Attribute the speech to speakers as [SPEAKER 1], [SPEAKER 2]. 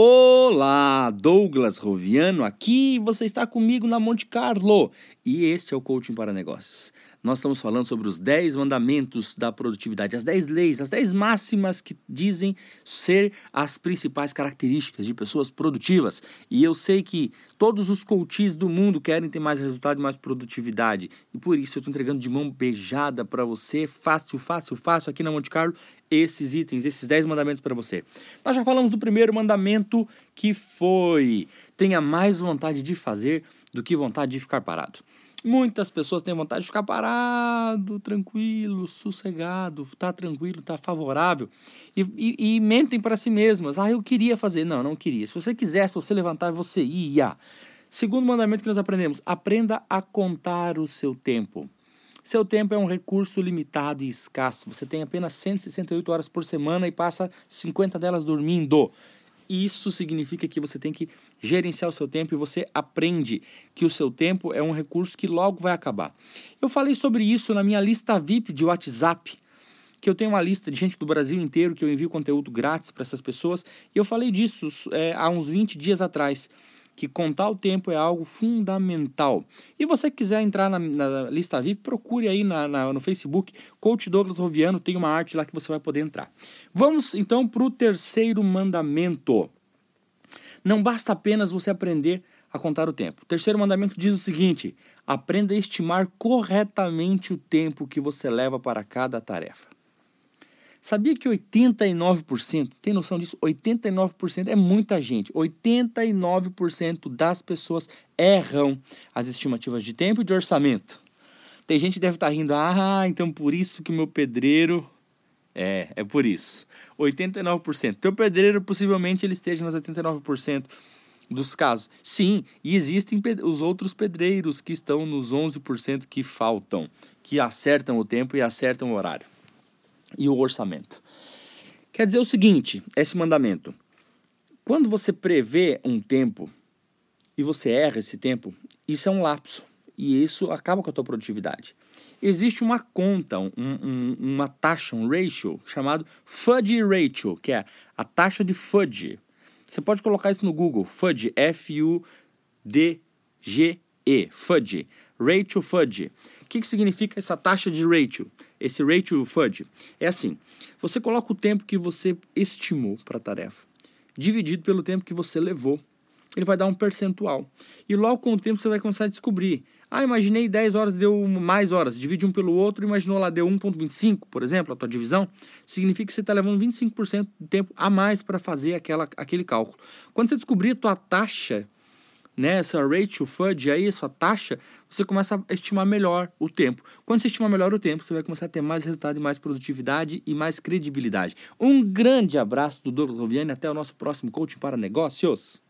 [SPEAKER 1] Olá, Douglas Roviano aqui, você está comigo na Monte Carlo e este é o Coaching para Negócios. Nós estamos falando sobre os 10 mandamentos da produtividade, as 10 leis, as 10 máximas que dizem ser as principais características de pessoas produtivas. E eu sei que todos os coaches do mundo querem ter mais resultado e mais produtividade. E por isso eu estou entregando de mão beijada para você, fácil, fácil, fácil, aqui na Monte Carlo, esses itens, esses 10 mandamentos para você. Nós já falamos do primeiro mandamento que foi: tenha mais vontade de fazer do que vontade de ficar parado. Muitas pessoas têm vontade de ficar parado, tranquilo, sossegado, tá tranquilo, tá favorável e, e, e mentem para si mesmas. Ah, eu queria fazer. Não, não queria. Se você quisesse, você levantar, você ia. Segundo mandamento que nós aprendemos: aprenda a contar o seu tempo. Seu tempo é um recurso limitado e escasso. Você tem apenas 168 horas por semana e passa 50 delas dormindo. Isso significa que você tem que gerenciar o seu tempo e você aprende que o seu tempo é um recurso que logo vai acabar. Eu falei sobre isso na minha lista VIP de WhatsApp, que eu tenho uma lista de gente do Brasil inteiro que eu envio conteúdo grátis para essas pessoas, e eu falei disso é, há uns 20 dias atrás que contar o tempo é algo fundamental. E você quiser entrar na, na lista VIP, procure aí na, na, no Facebook, Coach Douglas Roviano, tem uma arte lá que você vai poder entrar. Vamos então para o terceiro mandamento. Não basta apenas você aprender a contar o tempo. O terceiro mandamento diz o seguinte: aprenda a estimar corretamente o tempo que você leva para cada tarefa. Sabia que 89%, tem noção disso? 89% é muita gente. 89% das pessoas erram as estimativas de tempo e de orçamento. Tem gente que deve estar rindo, ah, então por isso que meu pedreiro. É, é por isso. 89%. Teu pedreiro possivelmente ele esteja nos 89% dos casos. Sim, e existem os outros pedreiros que estão nos 11% que faltam, que acertam o tempo e acertam o horário e o orçamento. Quer dizer o seguinte, esse mandamento. Quando você prevê um tempo e você erra esse tempo, isso é um lapso e isso acaba com a tua produtividade. Existe uma conta, um, um, uma taxa, um ratio chamado Fudge Ratio, que é a taxa de Fudge. Você pode colocar isso no Google, Fudge, F-U-D-G-E, Fudge, Ratio Fudge. O que, que significa essa taxa de ratio? Esse ratio fudge é assim: você coloca o tempo que você estimou para a tarefa, dividido pelo tempo que você levou. Ele vai dar um percentual. E logo com o tempo você vai começar a descobrir. Ah, imaginei 10 horas, deu mais horas. Divide um pelo outro, imaginou lá, deu 1,25, por exemplo, a tua divisão. Significa que você está levando 25% de tempo a mais para fazer aquela, aquele cálculo. Quando você descobrir a tua taxa né, essa ratio fudge aí, sua taxa, você começa a estimar melhor o tempo. Quando você estima melhor o tempo, você vai começar a ter mais resultado mais produtividade e mais credibilidade. Um grande abraço do Douglas Roviani, até o nosso próximo coaching para negócios.